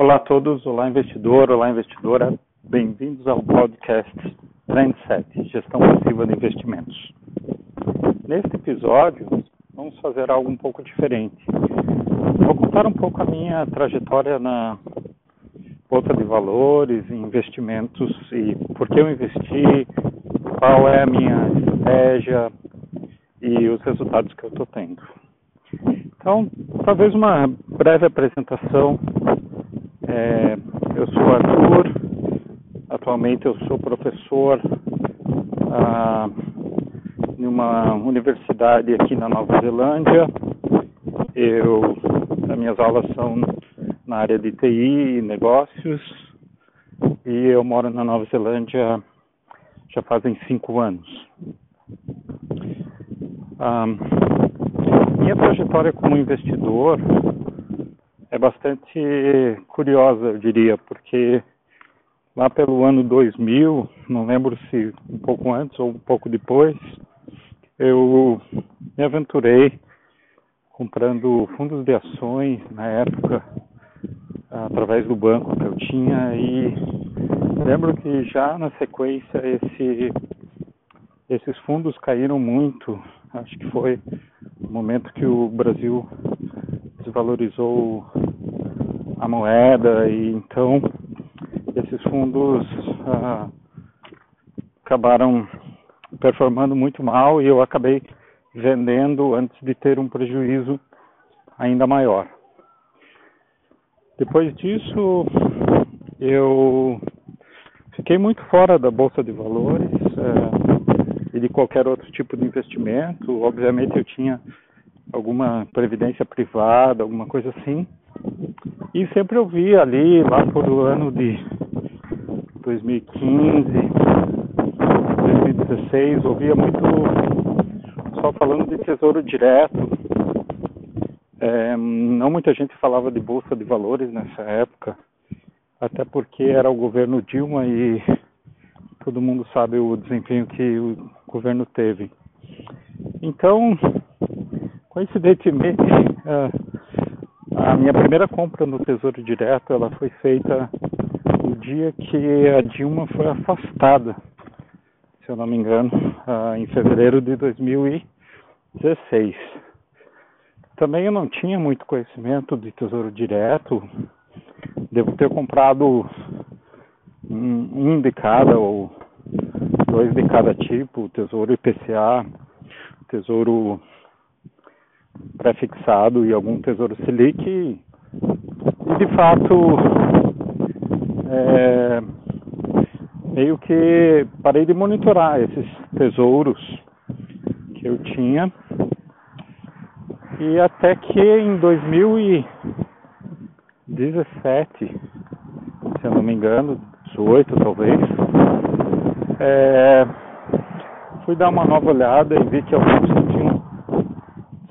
Olá a todos, olá investidor, olá investidora, bem-vindos ao podcast Trendset, Gestão Passiva de Investimentos. Neste episódio, vamos fazer algo um pouco diferente. Vou contar um pouco a minha trajetória na Bolsa de Valores, investimentos e por que eu investi, qual é a minha estratégia e os resultados que eu estou tendo. Então, talvez uma breve apresentação é, eu sou Arthur, atualmente eu sou professor ah, em uma universidade aqui na Nova Zelândia. Eu, as minhas aulas são na área de TI e negócios e eu moro na Nova Zelândia já fazem cinco anos. Ah, minha trajetória como investidor é bastante curiosa, eu diria, porque lá pelo ano 2000, não lembro se um pouco antes ou um pouco depois, eu me aventurei comprando fundos de ações na época através do banco que eu tinha e lembro que já na sequência esse, esses fundos caíram muito. Acho que foi o momento que o Brasil desvalorizou a moeda e então esses fundos ah, acabaram performando muito mal e eu acabei vendendo antes de ter um prejuízo ainda maior. Depois disso, eu fiquei muito fora da bolsa de valores eh, e de qualquer outro tipo de investimento. Obviamente, eu tinha alguma previdência privada, alguma coisa assim. E sempre eu via ali, lá por o ano de 2015, 2016, ouvia muito só falando de tesouro direto. É, não muita gente falava de bolsa de valores nessa época, até porque era o governo Dilma e todo mundo sabe o desempenho que o governo teve. Então, Coincidentemente, a minha primeira compra no Tesouro Direto ela foi feita no dia que a Dilma foi afastada, se eu não me engano, em fevereiro de 2016. Também eu não tinha muito conhecimento de Tesouro Direto, devo ter comprado um de cada ou dois de cada tipo, Tesouro IPCA, Tesouro pré-fixado e algum tesouro Selic. E, de fato é, meio que parei de monitorar esses tesouros que eu tinha. E até que em 2017, se eu não me engano, 18 talvez, é, fui dar uma nova olhada e vi que alguns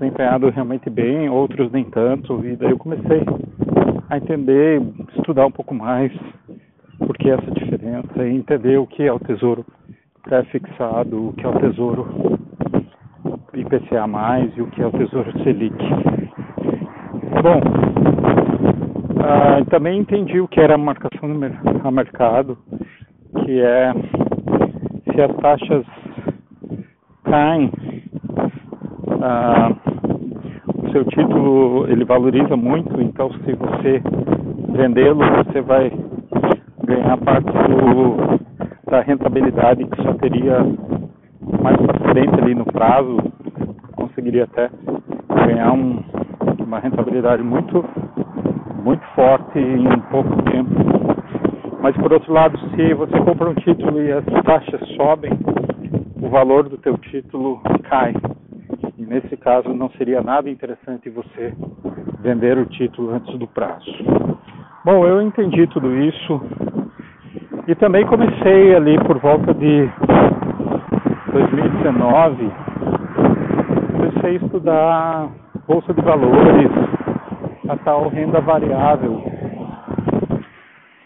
desempenhado realmente bem, outros nem tanto, e daí eu comecei a entender, estudar um pouco mais por que essa diferença e entender o que é o tesouro pré-fixado, o que é o tesouro IPCA+, e o que é o tesouro Selic. Bom, ah, também entendi o que era a marcação a mercado, que é se as taxas caem, ah, seu título ele valoriza muito, então se você vendê-lo, você vai ganhar parte do, da rentabilidade que só teria mais para frente ali no prazo, conseguiria até ganhar um, uma rentabilidade muito, muito forte em pouco tempo. Mas por outro lado, se você compra um título e as taxas sobem, o valor do teu título cai. E nesse caso não seria nada interessante você vender o título antes do prazo. Bom, eu entendi tudo isso e também comecei ali por volta de 2019, comecei a estudar bolsa de valores, a tal renda variável,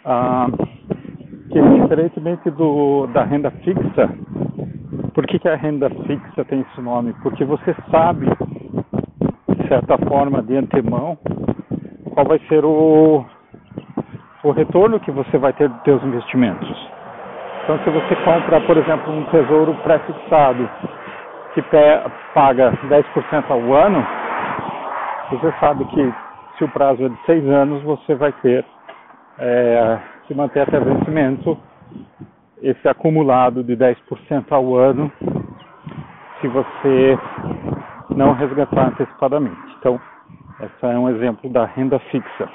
ah, que diferentemente do, da renda fixa, por que, que a renda fixa tem esse nome? Porque você sabe, de certa forma, de antemão, qual vai ser o, o retorno que você vai ter dos seus investimentos. Então, se você compra, por exemplo, um tesouro pré-fixado que paga 10% ao ano, você sabe que se o prazo é de seis anos, você vai ter é, que manter até vencimento esse acumulado de 10% ao ano se você não resgatar antecipadamente. Então, esse é um exemplo da renda fixa.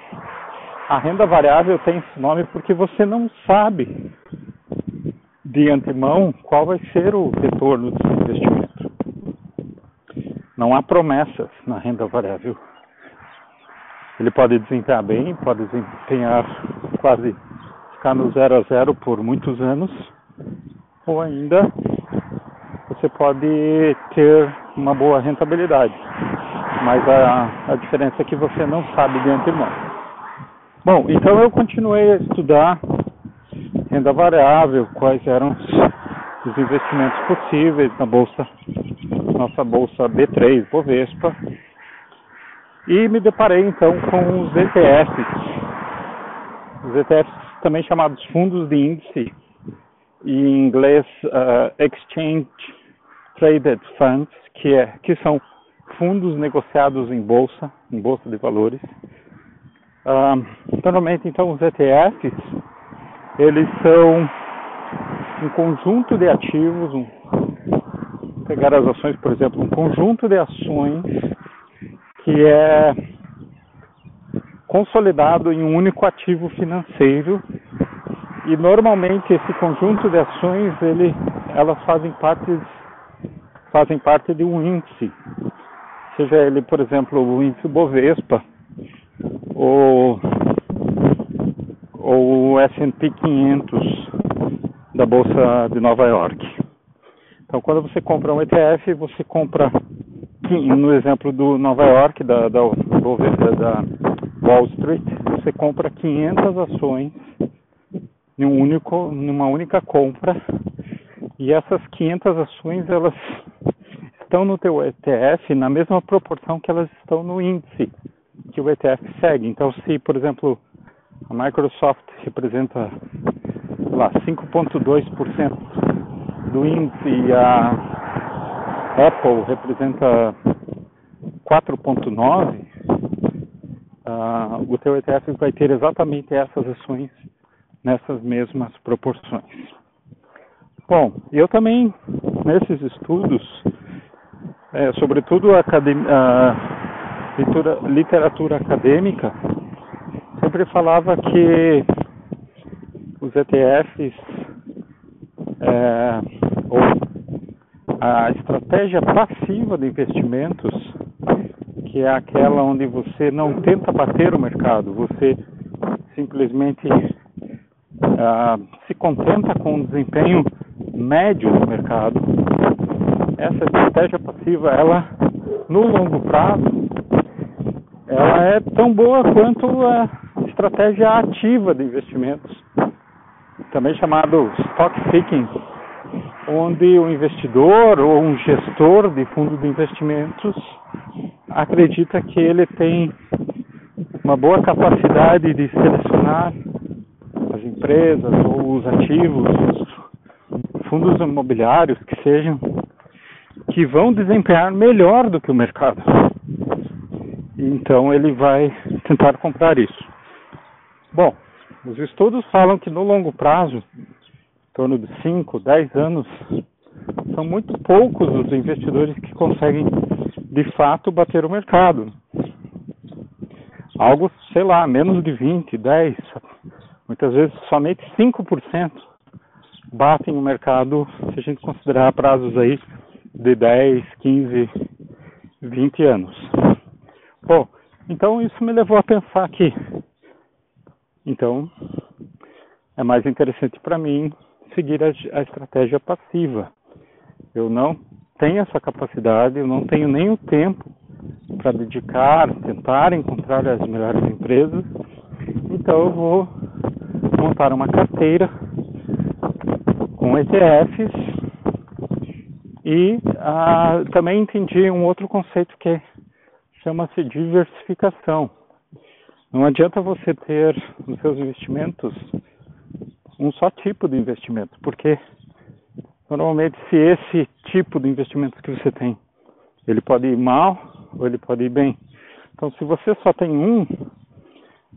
A renda variável tem esse nome porque você não sabe de antemão qual vai ser o retorno do seu investimento. Não há promessas na renda variável. Ele pode desempenhar bem, pode desempenhar quase ficar no zero a zero por muitos anos, ou ainda você pode ter uma boa rentabilidade. Mas a, a diferença é que você não sabe de antemão. Bom, então eu continuei a estudar renda variável, quais eram os investimentos possíveis na bolsa, nossa bolsa B3, Bovespa, e me deparei então com os ETFs, os ETFs também chamados fundos de índice, em inglês uh, Exchange Traded Funds, que, é, que são fundos negociados em bolsa, em bolsa de valores. Uh, normalmente então os ETFs eles são um conjunto de ativos, um, pegar as ações, por exemplo, um conjunto de ações que é consolidado em um único ativo financeiro e normalmente esse conjunto de ações ele, elas fazem parte fazem parte de um índice, seja ele, por exemplo, o índice Bovespa ou ou o S&P 500 da bolsa de Nova York. Então, quando você compra um ETF, você compra, no exemplo do Nova York, da, da, da Wall Street, você compra 500 ações em um único, numa única compra, e essas 500 ações elas estão no teu ETF na mesma proporção que elas estão no índice que o ETF segue. Então, se, por exemplo, a Microsoft representa lá 5,2% do índice e a Apple representa 4,9%, uh, o teu ETF vai ter exatamente essas ações nessas mesmas proporções. Bom, eu também nesses estudos, é, sobretudo a, a literatura acadêmica, sempre falava que os ETFs é, ou a estratégia passiva de investimentos, que é aquela onde você não tenta bater o mercado, você simplesmente ah, se contenta com o desempenho médio do mercado. Essa estratégia passiva, ela no longo prazo, ela é tão boa quanto a estratégia ativa de investimentos, também chamado stock picking, onde o investidor ou um gestor de fundo de investimentos acredita que ele tem uma boa capacidade de selecionar as empresas ou os ativos, os fundos imobiliários que sejam, que vão desempenhar melhor do que o mercado. Então ele vai tentar comprar isso. Bom, os estudos falam que no longo prazo, em torno de 5, 10 anos, são muito poucos os investidores que conseguem de fato bater o mercado. Algo, sei lá, menos de 20, 10, muitas vezes somente 5% batem o mercado se a gente considerar prazos aí de 10, 15, 20 anos. Bom, então isso me levou a pensar que então, é mais interessante para mim seguir a, a, estratégia passiva. Eu não tenho essa capacidade, eu não tenho nem o tempo para dedicar, tentar encontrar as melhores empresas. Então, eu vou montar uma carteira com ETFs e ah, também entendi um outro conceito que chama-se diversificação. Não adianta você ter nos seus investimentos um só tipo de investimento, porque normalmente se esse tipo de investimento que você tem, ele pode ir mal ou ele pode ir bem. Então se você só tem um,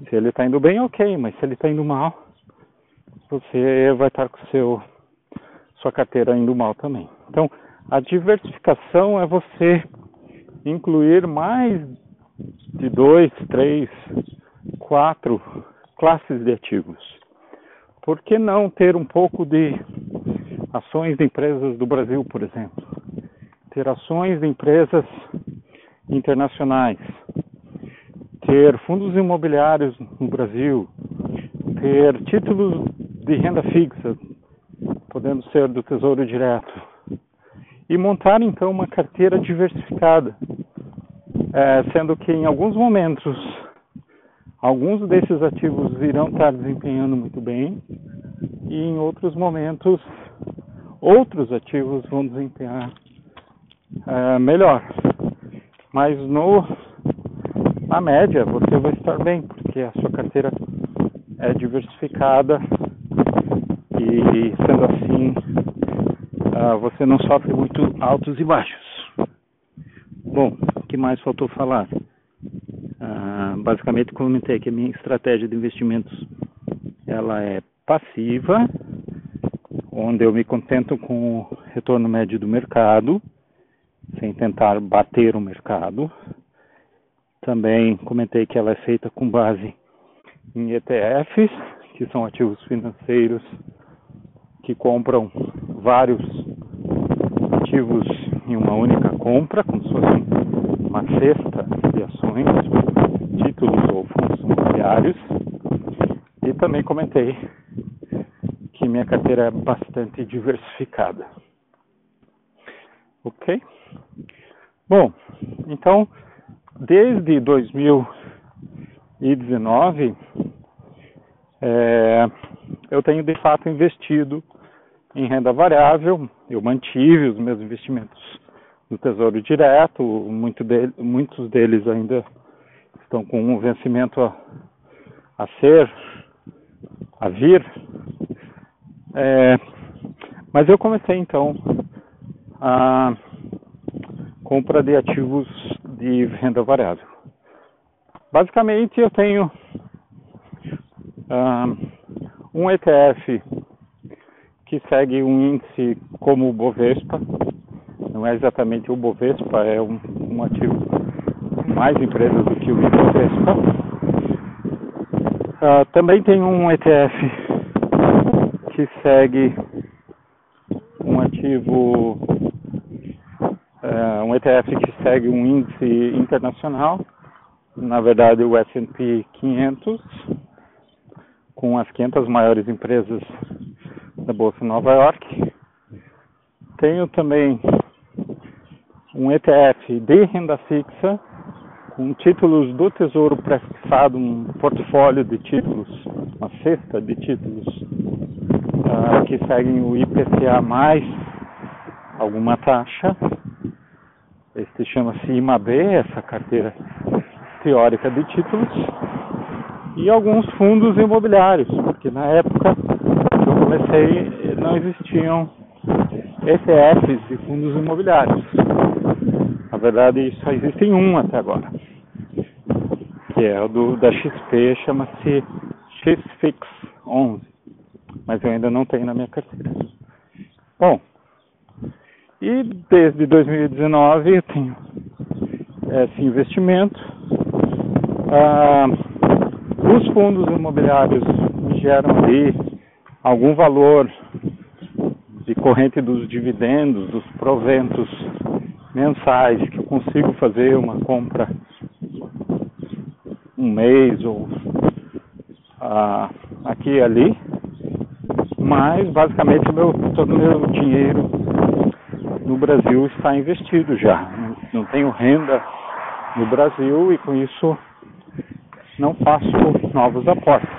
se ele está indo bem, ok, mas se ele está indo mal, você vai estar com seu sua carteira indo mal também. Então a diversificação é você incluir mais de dois, três, quatro classes de ativos. Por que não ter um pouco de ações de empresas do Brasil, por exemplo? Ter ações de empresas internacionais, ter fundos imobiliários no Brasil, ter títulos de renda fixa, podendo ser do Tesouro Direto, e montar então uma carteira diversificada, é, sendo que em alguns momentos alguns desses ativos irão estar desempenhando muito bem e em outros momentos outros ativos vão desempenhar é, melhor. Mas no na média você vai estar bem, porque a sua carteira é diversificada e sendo assim uh, você não sofre muito altos e baixos. Bom, o que mais faltou falar? Uh, basicamente comentei que a minha estratégia de investimentos ela é passiva, onde eu me contento com o retorno médio do mercado, sem tentar bater o mercado. Também comentei que ela é feita com base em ETFs, que são ativos financeiros que compram vários ativos em uma única compra, como se fosse uma cesta de ações, títulos ou fundos imobiliários. E também comentei minha carteira é bastante diversificada. Ok? Bom, então, desde 2019, é, eu tenho de fato investido em renda variável, eu mantive os meus investimentos no Tesouro Direto, muito muitos deles ainda estão com um vencimento a, a ser, a vir. É, mas eu comecei então a compra de ativos de renda variável. Basicamente eu tenho uh, um ETF que segue um índice como o Bovespa, não é exatamente o Bovespa, é um, um ativo mais empresas do que o Bovespa. Uh, também tem um ETF que segue um ativo, uh, um ETF que segue um índice internacional, na verdade o S&P 500, com as 500 maiores empresas da Bolsa de Nova York. Tenho também um ETF de renda fixa com títulos do Tesouro prefixado, um portfólio de títulos, uma cesta de títulos uh, que seguem o IPCA mais alguma taxa. Este chama-se IMAB, essa carteira teórica de títulos. E alguns fundos imobiliários, porque na época comecei, não existiam ETFs de fundos imobiliários. Na verdade, só existe um até agora, que é o do, da XP, chama-se XFIX 11, mas eu ainda não tenho na minha carteira. Bom, e desde 2019 eu tenho esse investimento. Ah, os fundos imobiliários geram ali algum valor decorrente dos dividendos, dos proventos mensais que eu consigo fazer uma compra um mês ou ah, aqui e ali, mas basicamente meu, todo o meu dinheiro no Brasil está investido já. Não, não tenho renda no Brasil e com isso não faço novos aportes.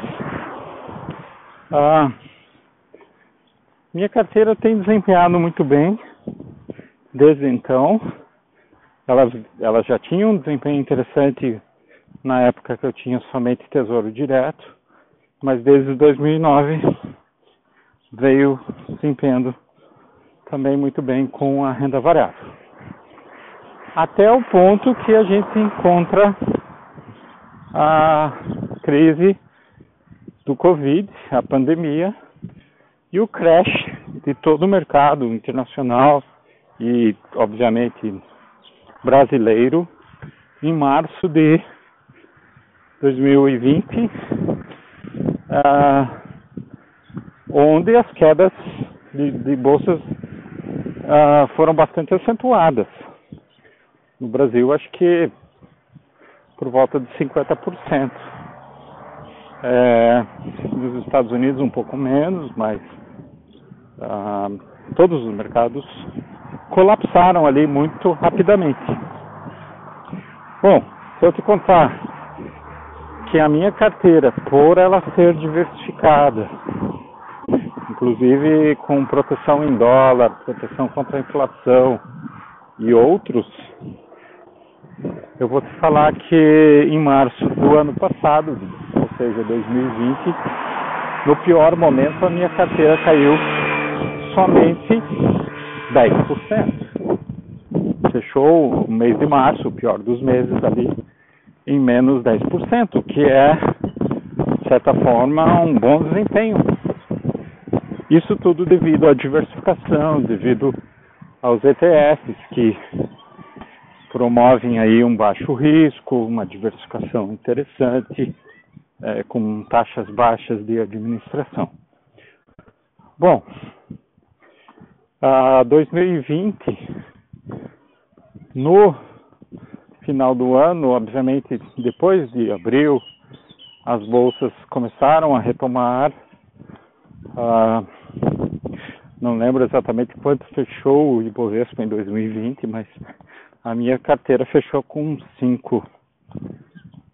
Ah, minha carteira tem desempenhado muito bem desde então. Ela, ela já tinha um desempenho interessante na época que eu tinha somente tesouro direto, mas desde 2009 veio se empenhando também muito bem com a renda variável. Até o ponto que a gente encontra a crise do Covid, a pandemia e o crash de todo o mercado internacional e, obviamente, brasileiro em março de 2020, ah, onde as quedas de, de bolsas ah, foram bastante acentuadas. No Brasil, acho que por volta de 50%. É, nos Estados Unidos um pouco menos, mas ah, todos os mercados colapsaram ali muito rapidamente. Bom, se eu te contar que a minha carteira, por ela ser diversificada, inclusive com proteção em dólar, proteção contra a inflação e outros, eu vou te falar que em março do ano passado, ou seja, 2020, no pior momento a minha carteira caiu somente 10%. Fechou o mês de março, o pior dos meses ali, em menos 10%, que é, de certa forma, um bom desempenho. Isso tudo devido à diversificação, devido aos ETFs que promovem aí um baixo risco, uma diversificação interessante, é, com taxas baixas de administração. Bom, a 2020, no final do ano, obviamente depois de abril, as bolsas começaram a retomar. Ah, não lembro exatamente quanto fechou o Ibovespa em 2020, mas a minha carteira fechou com 5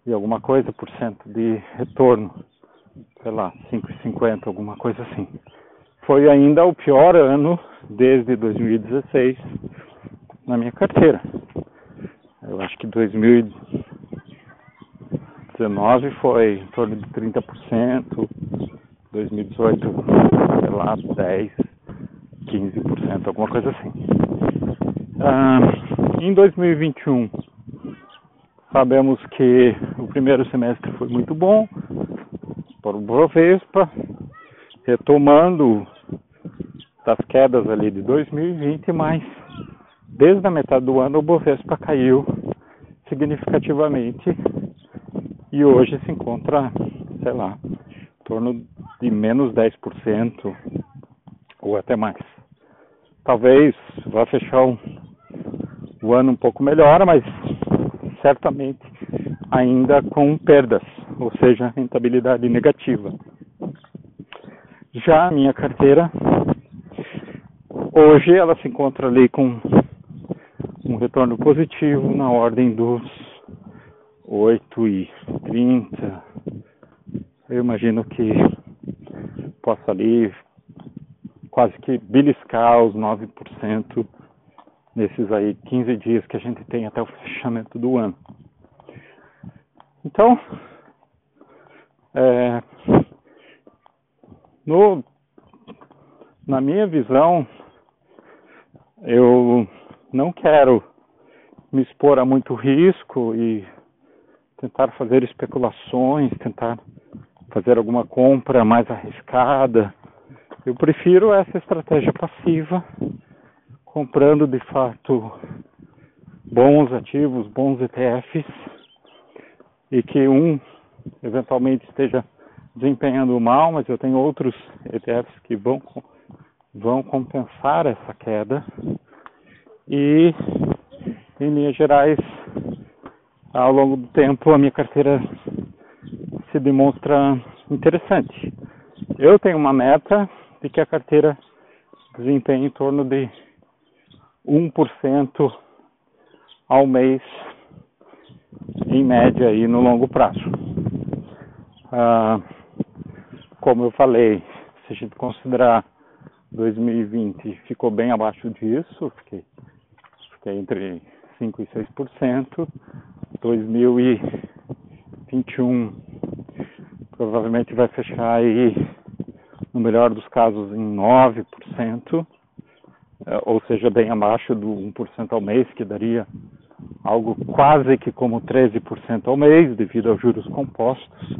e alguma coisa por cento de retorno, sei lá, 5,50, alguma coisa assim. Foi ainda o pior ano desde 2016 na minha carteira. Eu acho que 2019 foi em torno de 30%, 2018, sei lá, 10, 15%, alguma coisa assim. Ah, em 2021, sabemos que o primeiro semestre foi muito bom para o Bovespa, retomando das quedas ali de 2020, mas desde a metade do ano o Bovespa caiu significativamente e hoje se encontra, sei lá, em torno de menos 10% ou até mais. Talvez vá fechar um, o ano um pouco melhor, mas certamente ainda com perdas, ou seja, rentabilidade negativa. Já a minha carteira Hoje ela se encontra ali com um retorno positivo na ordem dos 8,30. Eu imagino que possa ali quase que beliscar os 9% nesses aí 15 dias que a gente tem até o fechamento do ano. Então, é, no, na minha visão, eu não quero me expor a muito risco e tentar fazer especulações, tentar fazer alguma compra mais arriscada. Eu prefiro essa estratégia passiva, comprando de fato bons ativos, bons ETFs e que um eventualmente esteja desempenhando mal, mas eu tenho outros ETFs que vão vão compensar essa queda e, em linhas gerais, ao longo do tempo, a minha carteira se demonstra interessante. Eu tenho uma meta de que a carteira desempenhe em torno de 1% ao mês, em média, aí no longo prazo. Ah, como eu falei, se a gente considerar 2020 ficou bem abaixo disso, fiquei, fiquei entre 5% e 6%. 2021 21 provavelmente vai fechar aí, no melhor dos casos, em 9%, é, ou seja, bem abaixo do 1% ao mês, que daria algo quase que como 13% ao mês, devido aos juros compostos.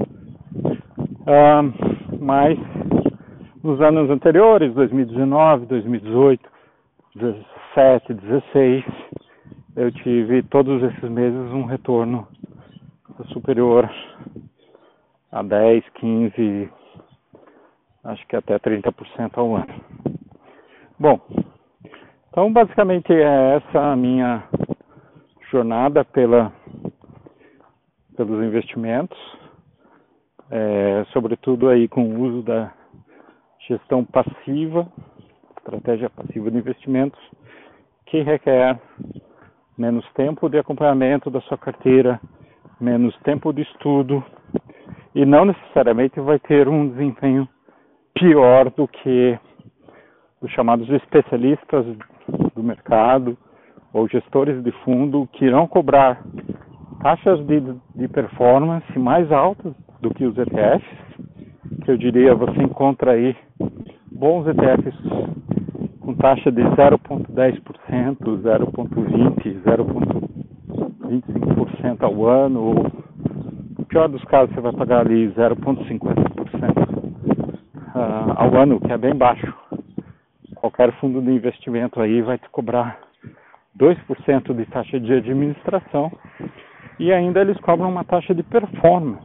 Ah, mas nos anos anteriores, 2019, 2018, 17, 16, eu tive todos esses meses um retorno superior a 10, 15, acho que até 30% ao ano. Bom, então basicamente é essa a minha jornada pela, pelos investimentos, é, sobretudo aí com o uso da gestão passiva, estratégia passiva de investimentos, que requer menos tempo de acompanhamento da sua carteira, menos tempo de estudo e não necessariamente vai ter um desempenho pior do que os chamados especialistas do mercado ou gestores de fundo que irão cobrar taxas de, de performance mais altas do que os ETFs, que eu diria você encontra aí bons ETFs com taxa de 0,10%, 0,20%, 0,25% ao ano, ou no pior dos casos você vai pagar ali 0,50% uh, ao ano, que é bem baixo. Qualquer fundo de investimento aí vai te cobrar 2% de taxa de administração e ainda eles cobram uma taxa de performance,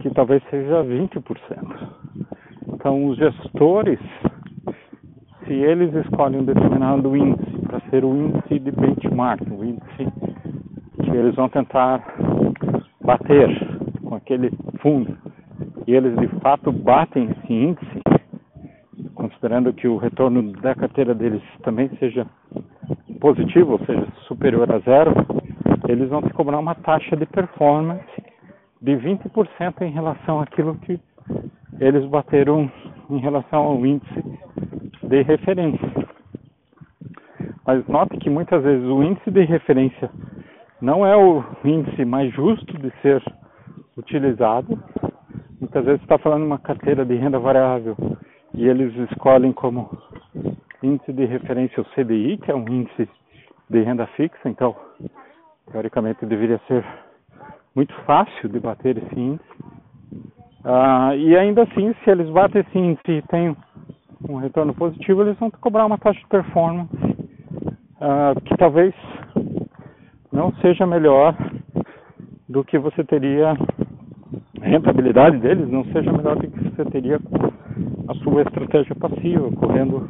que talvez seja 20%. Então, os gestores, se eles escolhem um determinado índice para ser o índice de benchmark, o índice que eles vão tentar bater com aquele fundo, e eles de fato batem esse índice, considerando que o retorno da carteira deles também seja positivo, ou seja, superior a zero, eles vão te cobrar uma taxa de performance de 20% em relação àquilo que eles bateram em relação ao índice de referência. Mas note que muitas vezes o índice de referência não é o índice mais justo de ser utilizado. Muitas vezes está falando uma carteira de renda variável e eles escolhem como índice de referência o CDI, que é um índice de renda fixa, então teoricamente deveria ser muito fácil de bater esse índice. Ah, e ainda assim, se eles batem esse índice e têm um retorno positivo, eles vão cobrar uma taxa de performance ah, que talvez não seja melhor do que você teria, rentabilidade deles não seja melhor do que você teria com a sua estratégia passiva, correndo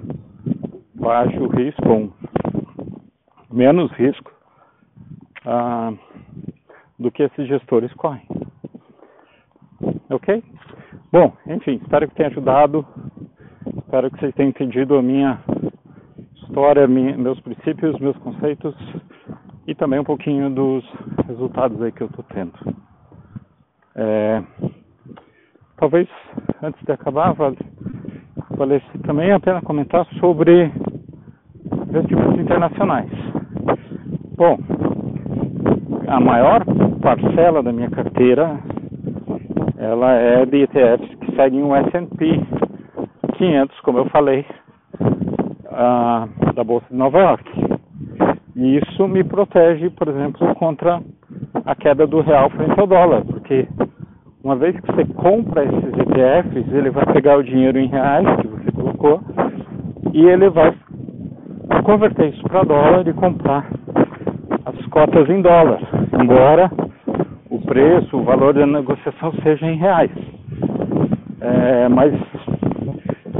baixo risco, ou menos risco ah, do que esses gestores correm. Ok? Bom, enfim, espero que tenha ajudado. Espero que vocês tenham entendido a minha história, minha, meus princípios, meus conceitos e também um pouquinho dos resultados aí que eu estou tendo. É, talvez antes de acabar, vale, valesse também a pena comentar sobre investimentos internacionais. Bom, a maior parcela da minha carteira ela é de ETFs que seguem o S&P 500, como eu falei, uh, da Bolsa de Nova York. E isso me protege, por exemplo, contra a queda do real frente ao dólar, porque uma vez que você compra esses ETFs, ele vai pegar o dinheiro em reais que você colocou e ele vai converter isso para dólar e comprar as cotas em dólar, embora o preço, o valor da negociação seja em reais. É, mas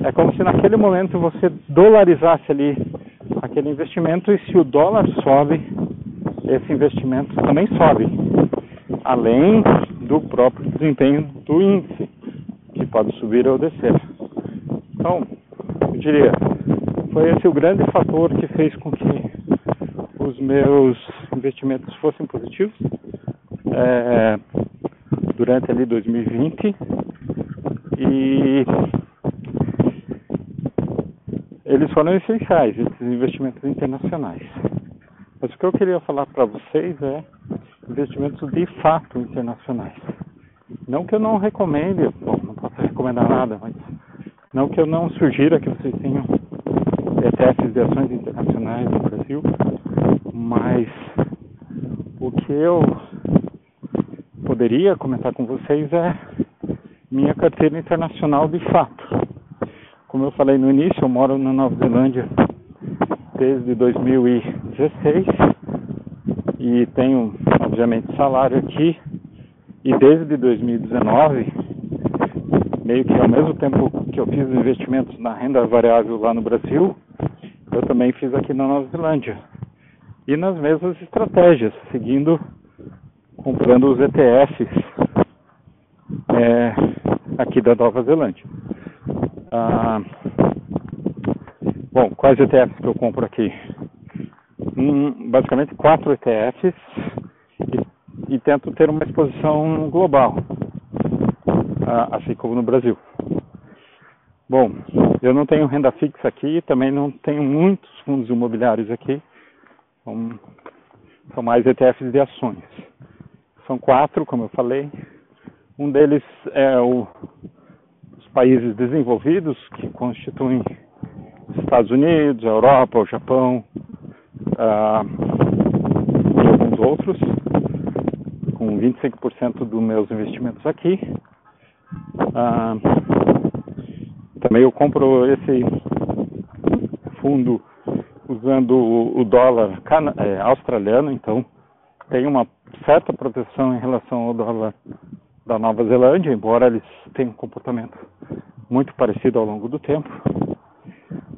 é como se naquele momento você dolarizasse ali aquele investimento e se o dólar sobe, esse investimento também sobe, além do próprio desempenho do índice, que pode subir ou descer. Então, eu diria, foi esse o grande fator que fez com que os meus investimentos fossem positivos é, durante ali 2020 e eles foram essenciais, esses investimentos internacionais. Mas o que eu queria falar para vocês é investimentos de fato internacionais. Não que eu não recomende, bom, não posso recomendar nada, mas não que eu não sugira que vocês tenham ETFs de ações internacionais no Brasil, mas o que eu poderia comentar com vocês é minha carteira internacional de fato. Como eu falei no início, eu moro na Nova Zelândia desde 2016 e tenho, obviamente, salário aqui. E desde 2019, meio que ao mesmo tempo que eu fiz investimentos na renda variável lá no Brasil, eu também fiz aqui na Nova Zelândia. E nas mesmas estratégias, seguindo, comprando os ETFs é, aqui da Nova Zelândia. Ah, bom, quais ETFs que eu compro aqui? Hum, basicamente quatro ETFs e, tento ter uma exposição global, ah, assim como no Brasil. Bom, eu não tenho renda fixa aqui, também não tenho muitos fundos imobiliários aqui, são, são mais ETFs de ações. São quatro, como eu falei. Um deles é o, os países desenvolvidos, que constituem os Estados Unidos, a Europa, o Japão uh, e alguns outros, com 25% dos meus investimentos aqui. Uh, também eu compro esse fundo usando o dólar é, australiano, então tem uma certa proteção em relação ao dólar da Nova Zelândia, embora eles tenham um comportamento muito parecido ao longo do tempo.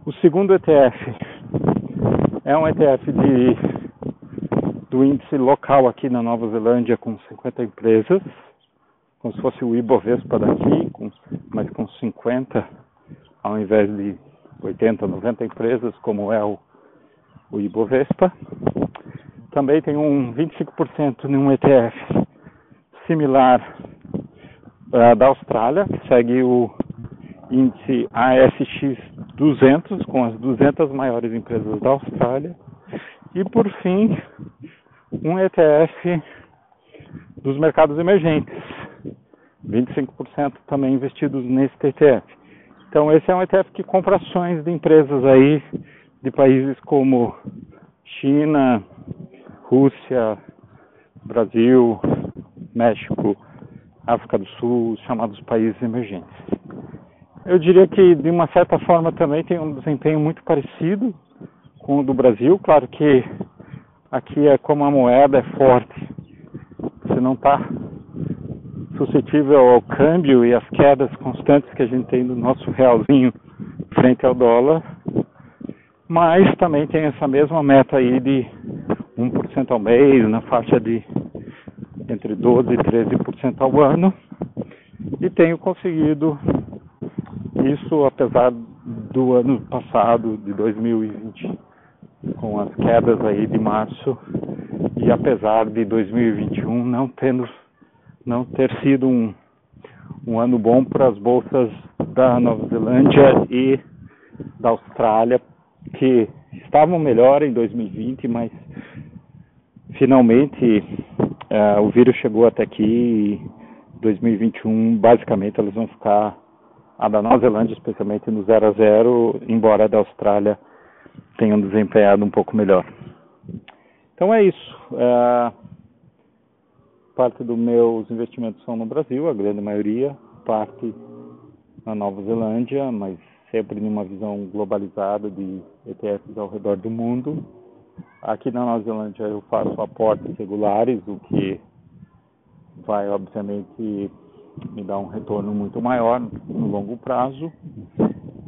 O segundo ETF é um ETF de, do índice local aqui na Nova Zelândia com 50 empresas, como se fosse o Ibovespa daqui, com, mas com 50 ao invés de 80, 90 empresas, como é o, o Ibovespa. Também tem um 25% em um ETF similar uh, da Austrália, que segue o índice ASX 200, com as 200 maiores empresas da Austrália. E, por fim, um ETF dos mercados emergentes, 25% também investidos nesse ETF. Então esse é um ETF que compra ações de empresas aí de países como China, Rússia, Brasil, México, África do Sul, chamados países emergentes. Eu diria que de uma certa forma também tem um desempenho muito parecido com o do Brasil, claro que aqui é como a moeda é forte, você não está suscetível ao câmbio e às quedas constantes que a gente tem do nosso realzinho frente ao dólar, mas também tem essa mesma meta aí de 1% ao mês, na faixa de entre 12% e 13% ao ano, e tenho conseguido isso apesar do ano passado, de 2020, com as quedas aí de março, e apesar de 2021 não tendo não ter sido um, um ano bom para as bolsas da Nova Zelândia e da Austrália, que estavam melhor em 2020, mas finalmente uh, o vírus chegou até aqui e 2021 basicamente elas vão ficar a da Nova Zelândia especialmente no 0 a 0, embora a da Austrália tenham desempenhado um pouco melhor. Então é isso. Uh, parte dos meus investimentos são no Brasil, a grande maioria, parte na Nova Zelândia, mas sempre numa visão globalizada de ETFs ao redor do mundo. Aqui na Nova Zelândia eu faço aportes regulares, o que vai obviamente me dar um retorno muito maior no longo prazo.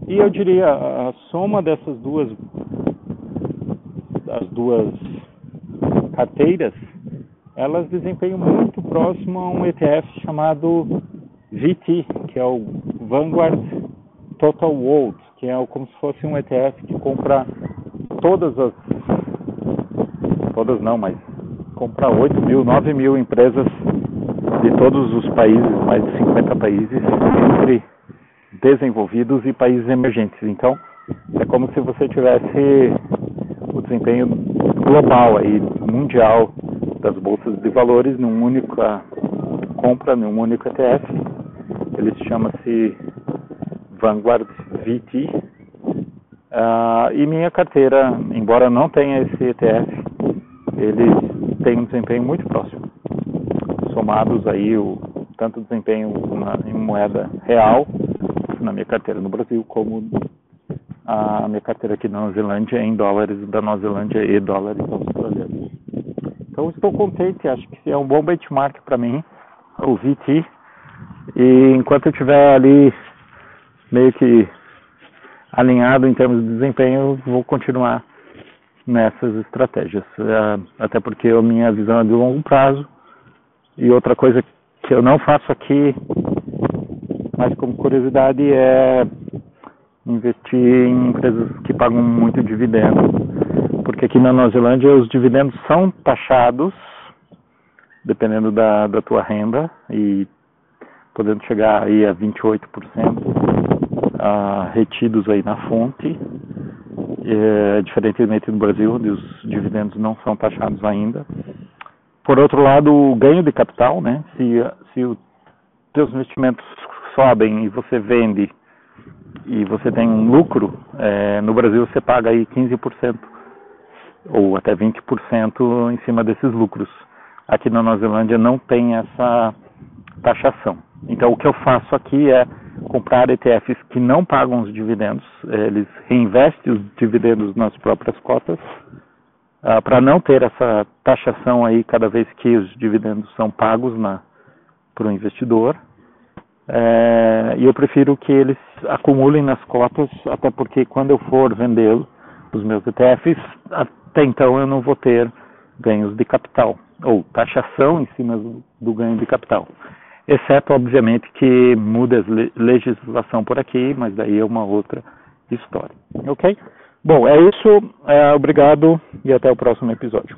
E eu diria a soma dessas duas as duas carteiras elas desempenham muito próximo a um ETF chamado VT, que é o Vanguard Total World, que é como se fosse um ETF que compra todas as. Todas não, mas compra 8 mil, 9 mil empresas de todos os países, mais de 50 países, entre desenvolvidos e países emergentes. Então, é como se você tivesse desempenho global aí, mundial das bolsas de valores num única compra, num único ETF. Ele chama-se Vanguard VT. Uh, ah, e minha carteira, embora não tenha esse ETF, ele tem um desempenho muito próximo. Somados aí o tanto desempenho na, em moeda real na minha carteira no Brasil, como a minha carteira aqui na Nova Zelândia em dólares da Nova Zelândia e dólares australianos. Então estou contente, acho que é um bom benchmark para mim, o VT. E enquanto eu estiver ali meio que alinhado em termos de desempenho, vou continuar nessas estratégias. É, até porque a minha visão é de longo prazo. E outra coisa que eu não faço aqui, mas como curiosidade, é investir em empresas que pagam muito dividendo, porque aqui na Nova Zelândia os dividendos são taxados, dependendo da, da tua renda, e podendo chegar aí a 28% ah, retidos aí na fonte, é, diferentemente do Brasil, onde os dividendos não são taxados ainda. Por outro lado, o ganho de capital, né? Se, se os teus investimentos sobem e você vende e você tem um lucro, é, no Brasil você paga aí 15% ou até 20% em cima desses lucros. Aqui na Nova Zelândia não tem essa taxação. Então o que eu faço aqui é comprar ETFs que não pagam os dividendos, eles reinvestem os dividendos nas próprias cotas, uh, para não ter essa taxação aí cada vez que os dividendos são pagos para o investidor. É, e eu prefiro que eles acumulem nas cotas, até porque quando eu for vender os meus ETFs, até então eu não vou ter ganhos de capital, ou taxação em cima do ganho de capital. Exceto, obviamente, que muda a legislação por aqui, mas daí é uma outra história. Ok? Bom, é isso. É, obrigado e até o próximo episódio.